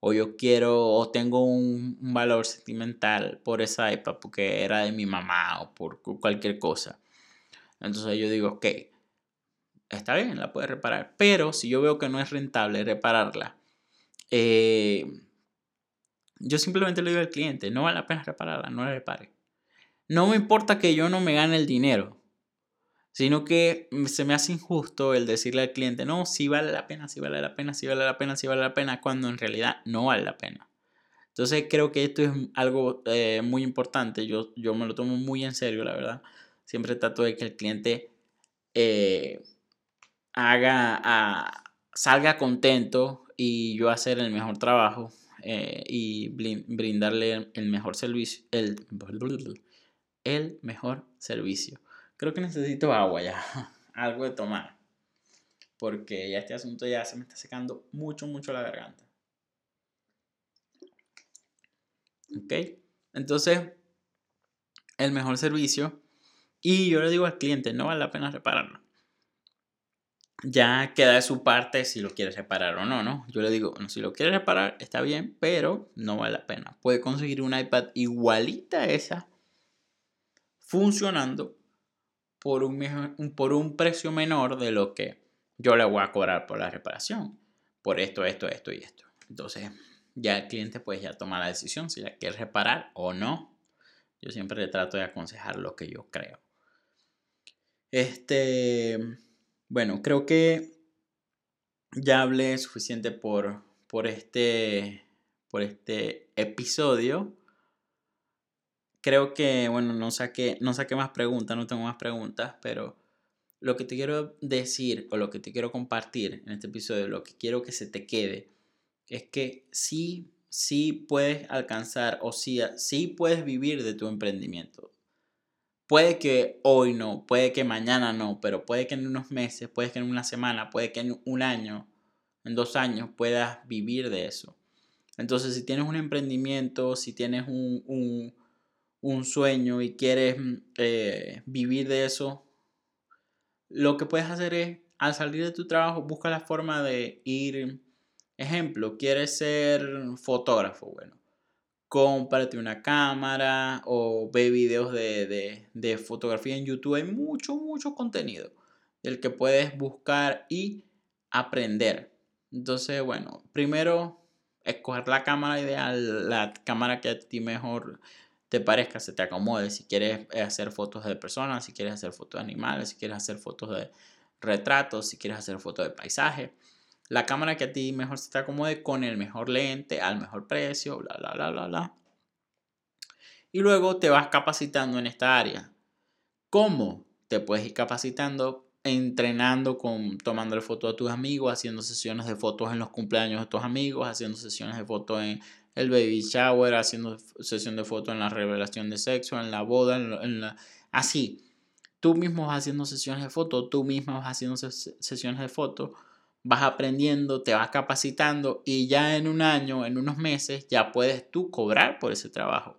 O yo quiero, o tengo un, valor sentimental por esa iPad porque era de mi mamá o por cualquier cosa. Entonces yo digo, ok, está bien, la puede reparar. Pero si yo veo que no es rentable repararla, eh, yo simplemente le digo al cliente, no vale la pena repararla, no la repare. No me importa que yo no me gane el dinero, sino que se me hace injusto el decirle al cliente, no, sí vale la pena, sí vale la pena, sí vale la pena, sí vale la pena, cuando en realidad no vale la pena. Entonces creo que esto es algo eh, muy importante, yo, yo me lo tomo muy en serio, la verdad. Siempre trato de que el cliente eh, haga, a, salga contento y yo hacer el mejor trabajo eh, y brindarle el mejor servicio. El, el mejor servicio. Creo que necesito agua ya, algo de tomar. Porque ya este asunto ya se me está secando mucho, mucho la garganta. ¿Ok? Entonces, el mejor servicio. Y yo le digo al cliente, no vale la pena repararlo ya queda de su parte si lo quiere reparar o no, ¿no? Yo le digo, si lo quiere reparar está bien, pero no vale la pena. Puede conseguir un iPad igualita a esa, funcionando por un, por un precio menor de lo que yo le voy a cobrar por la reparación. Por esto, esto, esto y esto. Entonces, ya el cliente pues ya toma la decisión si la quiere reparar o no. Yo siempre le trato de aconsejar lo que yo creo. Este bueno, creo que ya hablé suficiente por, por, este, por este episodio. Creo que, bueno, no saqué, no saqué más preguntas, no tengo más preguntas, pero lo que te quiero decir o lo que te quiero compartir en este episodio, lo que quiero que se te quede, es que sí, sí puedes alcanzar o sí, sí puedes vivir de tu emprendimiento. Puede que hoy no, puede que mañana no, pero puede que en unos meses, puede que en una semana, puede que en un año, en dos años puedas vivir de eso. Entonces, si tienes un emprendimiento, si tienes un, sueño y quieres eh, vivir de eso, lo que puedes hacer es, al salir de tu trabajo, busca la forma de ir, ejemplo, quieres ser fotógrafo, bueno, cómprate una cámara o ve videos de, fotografía en YouTube. Hay mucho, mucho contenido del que puedes buscar y aprender. Entonces, bueno, primero escoger la cámara ideal, la cámara que a ti mejor te parezca, se te acomode. Si quieres hacer fotos de personas, si quieres hacer fotos de animales, si quieres hacer fotos de retratos, si quieres hacer fotos de paisaje la cámara que a ti mejor se te acomode con el mejor lente, al mejor precio, bla, bla, bla, bla, bla. Y luego te vas capacitando en esta área. ¿Cómo? Te puedes ir capacitando entrenando con tomando fotos a tus amigos, haciendo sesiones de fotos en los cumpleaños de tus amigos, haciendo sesiones de fotos en el baby shower, haciendo sesión de fotos en la revelación de sexo, en la boda, en la, así. tú mismo vas haciendo sesiones de foto, tú mismo vas haciendo sesiones de foto, vas aprendiendo, te vas capacitando y ya en un año, en unos meses, ya puedes tú cobrar por ese trabajo.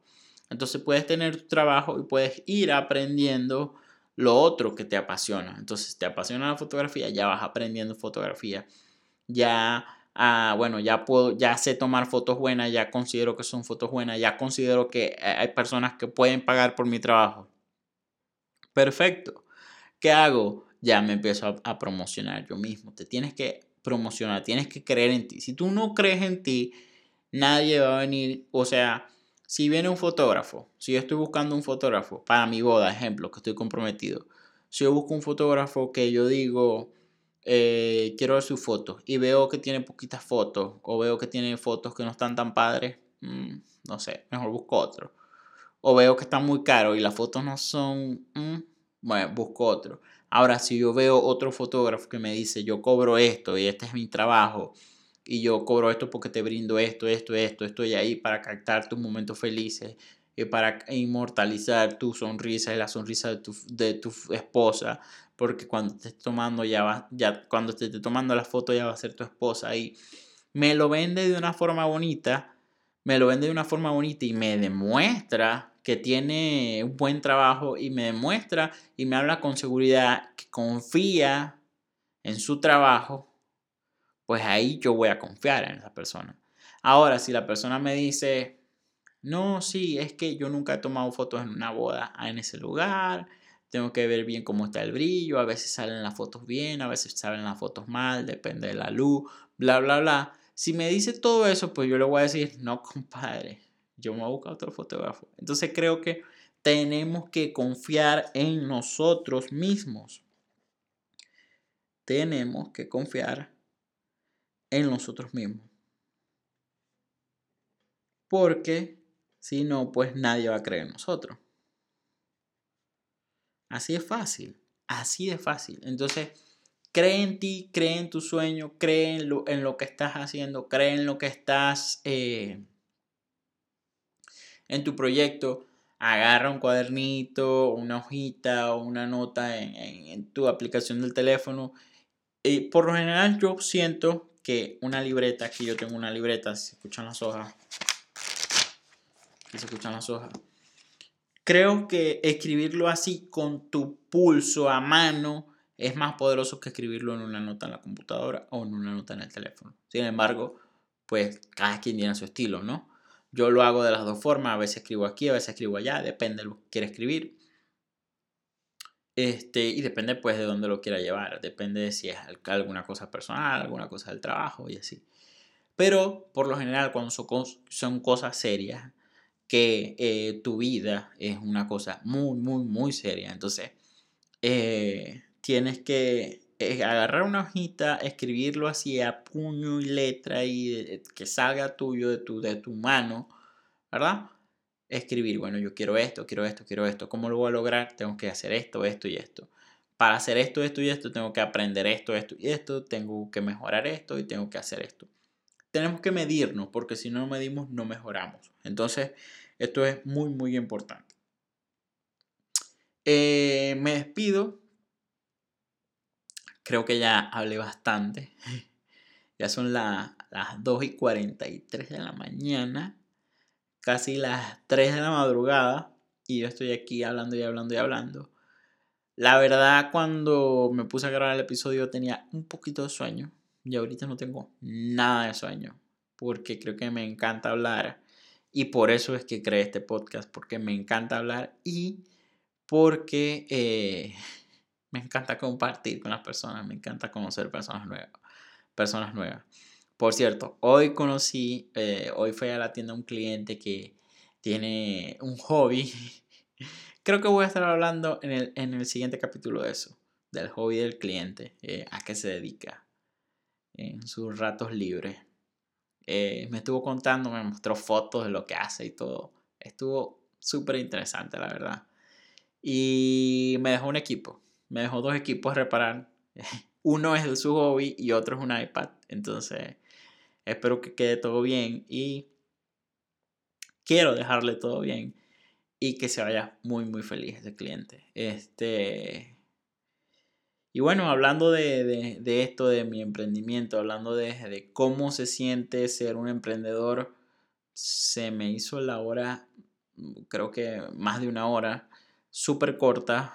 Entonces puedes tener tu trabajo y puedes ir aprendiendo lo otro que te apasiona. Entonces te apasiona la fotografía, ya vas aprendiendo fotografía. Ya, ah, bueno, ya puedo, ya sé tomar fotos buenas, ya considero que son fotos buenas, ya considero que hay personas que pueden pagar por mi trabajo. Perfecto. ¿Qué hago? Ya me empiezo a, promocionar yo mismo. Te tienes que promocionar, tienes que creer en ti. Si tú no crees en ti, nadie va a venir, o sea, si viene un fotógrafo, si yo estoy buscando un fotógrafo para mi boda, ejemplo, que estoy comprometido, si yo busco un fotógrafo que yo digo, eh, quiero ver sus fotos y veo que tiene poquitas fotos o veo que tiene fotos que no están tan padres, mm, no sé, mejor busco otro. O veo que está muy caro y las fotos no son, mm, bueno, busco otro. Ahora, si yo veo otro fotógrafo que me dice, yo cobro esto y este es mi trabajo, y yo cobro esto porque te brindo esto, esto, esto, estoy ahí para captar tus momentos felices y para inmortalizar tu sonrisa y la sonrisa de tu, de tu esposa, porque cuando estés tomando ya va, ya cuando te esté tomando la foto ya va a ser tu esposa y me lo vende de una forma bonita, me lo vende de una forma bonita y me demuestra que tiene un buen trabajo y me demuestra y me habla con seguridad que confía en su trabajo pues ahí yo voy a confiar en esa persona. Ahora, si la persona me dice, no, sí, es que yo nunca he tomado fotos en una boda en ese lugar, tengo que ver bien cómo está el brillo, a veces salen las fotos bien, a veces salen las fotos mal, depende de la luz, bla, bla, bla. Si me dice todo eso, pues yo le voy a decir, no, compadre, yo me voy a buscar otro fotógrafo. Entonces creo que tenemos que confiar en nosotros mismos. Tenemos que confiar en nosotros mismos. Porque si no, pues nadie va a creer en nosotros. Así es fácil, así de fácil. Entonces, cree en ti, cree en tu sueño, cree en lo, en lo que estás haciendo, cree en lo que estás eh, en tu proyecto. Agarra un cuadernito, una hojita o una nota en, tu aplicación del teléfono. Y por lo general yo siento que una libreta, aquí yo tengo una libreta, se escuchan las hojas, se escuchan las hojas. Creo que escribirlo así con tu pulso a mano es más poderoso que escribirlo en una nota en la computadora o en una nota en el teléfono. Sin embargo, pues cada quien tiene su estilo, ¿no? Yo lo hago de las dos formas, a veces escribo aquí, a veces escribo allá, depende de lo que quiera escribir. Este, y depende pues de dónde lo quiera llevar, depende de si es alguna cosa personal, alguna cosa del trabajo y así. Pero por lo general cuando son, cosas serias, que eh, tu vida es una cosa muy, muy, muy seria, entonces eh, tienes que agarrar una hojita, escribirlo así a puño y letra y que salga tuyo de tu, de tu mano, ¿verdad? escribir, bueno, yo quiero esto, quiero esto, quiero esto, ¿cómo lo voy a lograr? Tengo que hacer esto, esto y esto. Para hacer esto, esto y esto, tengo que aprender esto, esto y esto, tengo que mejorar esto y tengo que hacer esto. Tenemos que medirnos porque si no medimos no mejoramos. Entonces, esto es muy, muy importante. Eh, me despido. Creo que ya hablé bastante. ya son las 2 y 43 de la mañana casi las 3 de la madrugada y yo estoy aquí hablando y hablando y hablando. La verdad, cuando me puse a grabar el episodio tenía un poquito de sueño y ahorita no tengo nada de sueño porque creo que me encanta hablar y por eso es que creé este podcast, porque me encanta hablar y porque eh, me encanta compartir con las personas, me encanta conocer personas nuevas. Personas nuevas. Por cierto, hoy conocí, eh, hoy fui a la tienda un cliente que tiene un hobby. Creo que voy a estar hablando en el, en el siguiente capítulo de eso, del hobby del cliente, eh, a qué se dedica en sus ratos libres. Eh, me estuvo contando, me mostró fotos de lo que hace y todo. Estuvo súper interesante, la verdad. Y me dejó un equipo. Me dejó dos equipos a reparar. Uno es de su hobby y otro es un iPad. Entonces, Espero que quede todo bien y quiero dejarle todo bien. y que se vaya muy, muy feliz ese cliente. Este, y bueno, hablando de, esto, de mi emprendimiento, hablando de, de, cómo se siente ser un emprendedor, se me hizo la hora, creo que más de una hora, súper corta,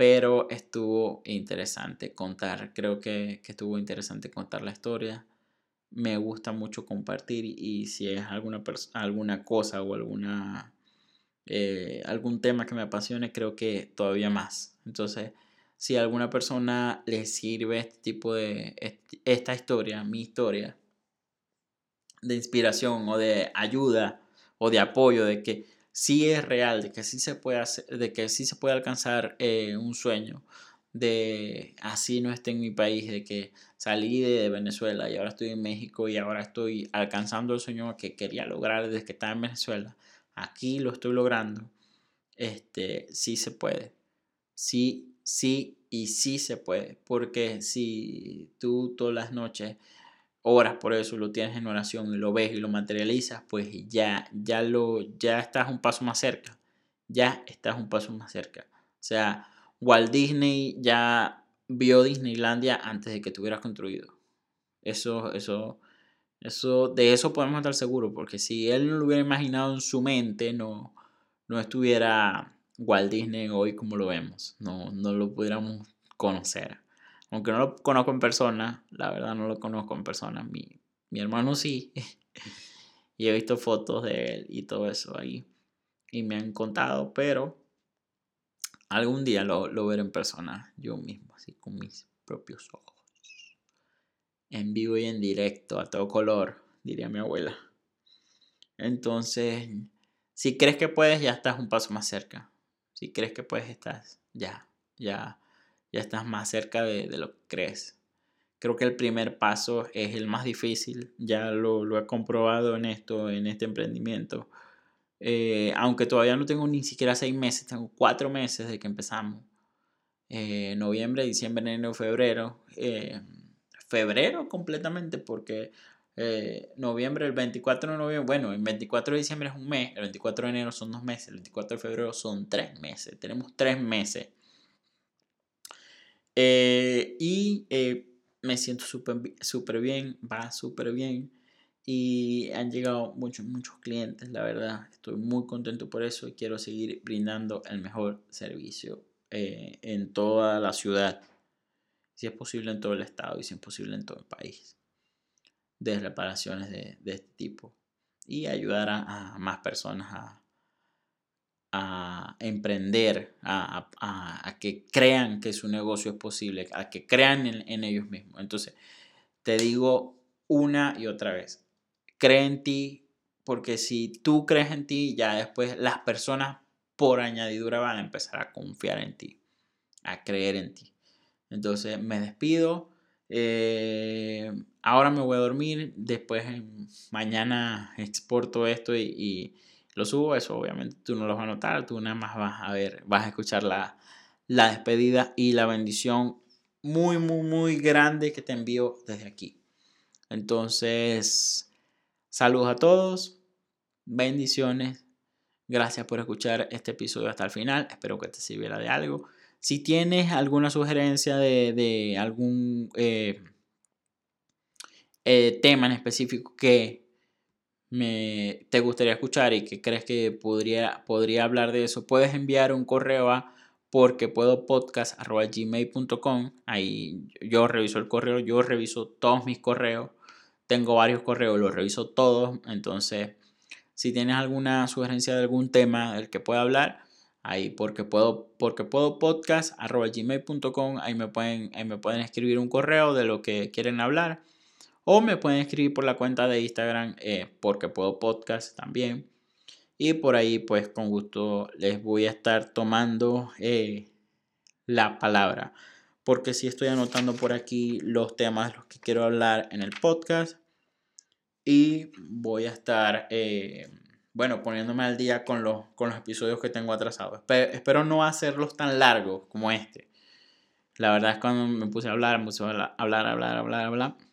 pero estuvo interesante contar, creo que, que estuvo interesante contar la historia. Me gusta mucho compartir y si es alguna, alguna cosa o alguna, eh, algún tema que me apasione, creo que todavía más. Entonces, si a alguna persona le sirve este tipo de, esta historia, mi historia, de inspiración o de ayuda o de apoyo, de que sí es real, de que sí se puede, de que sí se puede alcanzar eh, un sueño, de así no esté en mi país, de que salí de Venezuela y ahora estoy en México y ahora estoy alcanzando el sueño que quería lograr desde que estaba en Venezuela. Aquí lo estoy logrando. Este, sí se puede. Sí sí y sí se puede. Porque si tú todas las noches oras por eso, lo tienes en oración y lo ves y lo materializas, pues ya, ya, lo, ya estás un paso más cerca. Ya estás un paso más cerca. O sea, Walt Disney ya vio Disneylandia antes de que tuvieras construido. Eso, eso, eso, de eso podemos estar seguros, porque si él no lo hubiera imaginado en su mente, no, no estuviera Walt Disney hoy como lo vemos. No, no lo pudiéramos conocer. Aunque no lo conozco en persona, la verdad no lo conozco en persona. Mi, mi hermano sí. y he visto fotos de él y todo eso ahí. Y me han contado, pero algún día lo, lo veré en persona yo mismo, así con mis propios ojos. En vivo y en directo, a todo color, diría mi abuela. Entonces, si crees que puedes, ya estás un paso más cerca. Si crees que puedes, estás ya, ya, ya estás más cerca de, lo que crees. Creo que el primer paso es el más difícil, ya lo, he comprobado en esto, en este emprendimiento. Eh, aunque todavía no tengo ni siquiera seis meses, tengo cuatro meses de que empezamos. Eh, noviembre, diciembre, enero, febrero. Eh, febrero completamente porque noviembre, el 24 de noviembre, bueno, el 24 de diciembre es un mes, el 24 de enero son dos meses, el 24 de febrero son tres meses, tenemos tres meses. Eh, y eh, me siento súper bien, va súper bien. Y han llegado muchos, muchos clientes, la verdad. Estoy muy contento por eso y quiero seguir brindando el mejor servicio en toda la ciudad. Si es posible en todo el estado y si es posible en todo el país de reparaciones de, este tipo y ayudar a, más personas a, emprender, a, que crean que su negocio es posible, a que crean en, ellos mismos. Entonces, te digo una y otra vez, cree en ti, porque si tú crees en ti, ya después las personas por añadidura van a empezar a confiar en ti, a creer en ti. Entonces, me despido. Eh, ahora me voy a dormir, después mañana exporto esto y, lo subo, eso obviamente tú no lo vas a notar, tú nada más vas a ver, vas a escuchar la, la despedida y la bendición muy, muy, muy grande que te envío desde aquí. Entonces, saludos a todos, bendiciones, gracias por escuchar este episodio hasta el final, espero que te sirviera de algo. Si tienes alguna sugerencia de, algún... Eh, eh, tema en específico que me, te gustaría escuchar y que crees que podría, podría hablar de eso, puedes enviar un correo a porque puedo podcast.gmail.com. Ahí yo reviso el correo, yo reviso todos mis correos. Tengo varios correos, los reviso todos. Entonces, si tienes alguna sugerencia de algún tema del que pueda hablar, ahí porque puedo, porque puedo podcast.gmail.com. Ahí me pueden, ahí me pueden escribir un correo de lo que quieren hablar. O me pueden escribir por la cuenta de Instagram eh, porque puedo podcast también. Y por ahí pues con gusto les voy a estar tomando eh, la palabra. Porque si estoy anotando por aquí los temas los que quiero hablar en el podcast. Y voy a estar, eh, bueno, poniéndome al día con los, con los episodios que tengo atrasados. Espero no hacerlos tan largos como este. La verdad es cuando me puse a hablar, me puse a hablar, hablar, hablar, hablar, hablar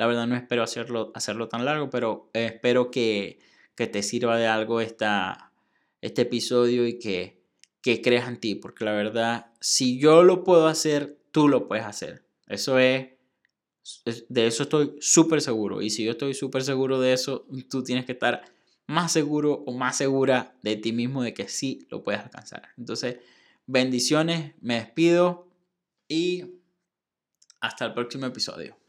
la verdad no espero hacerlo, hacerlo tan largo, pero espero que, te sirva de algo esta, este episodio y que, que creas en ti, porque la verdad, si yo lo puedo hacer, tú lo puedes hacer. Eso es, de eso estoy súper seguro. Y si yo estoy súper seguro de eso, tú tienes que estar más seguro o más segura de ti mismo de que sí lo puedes alcanzar. Entonces, bendiciones, me despido y hasta el próximo episodio.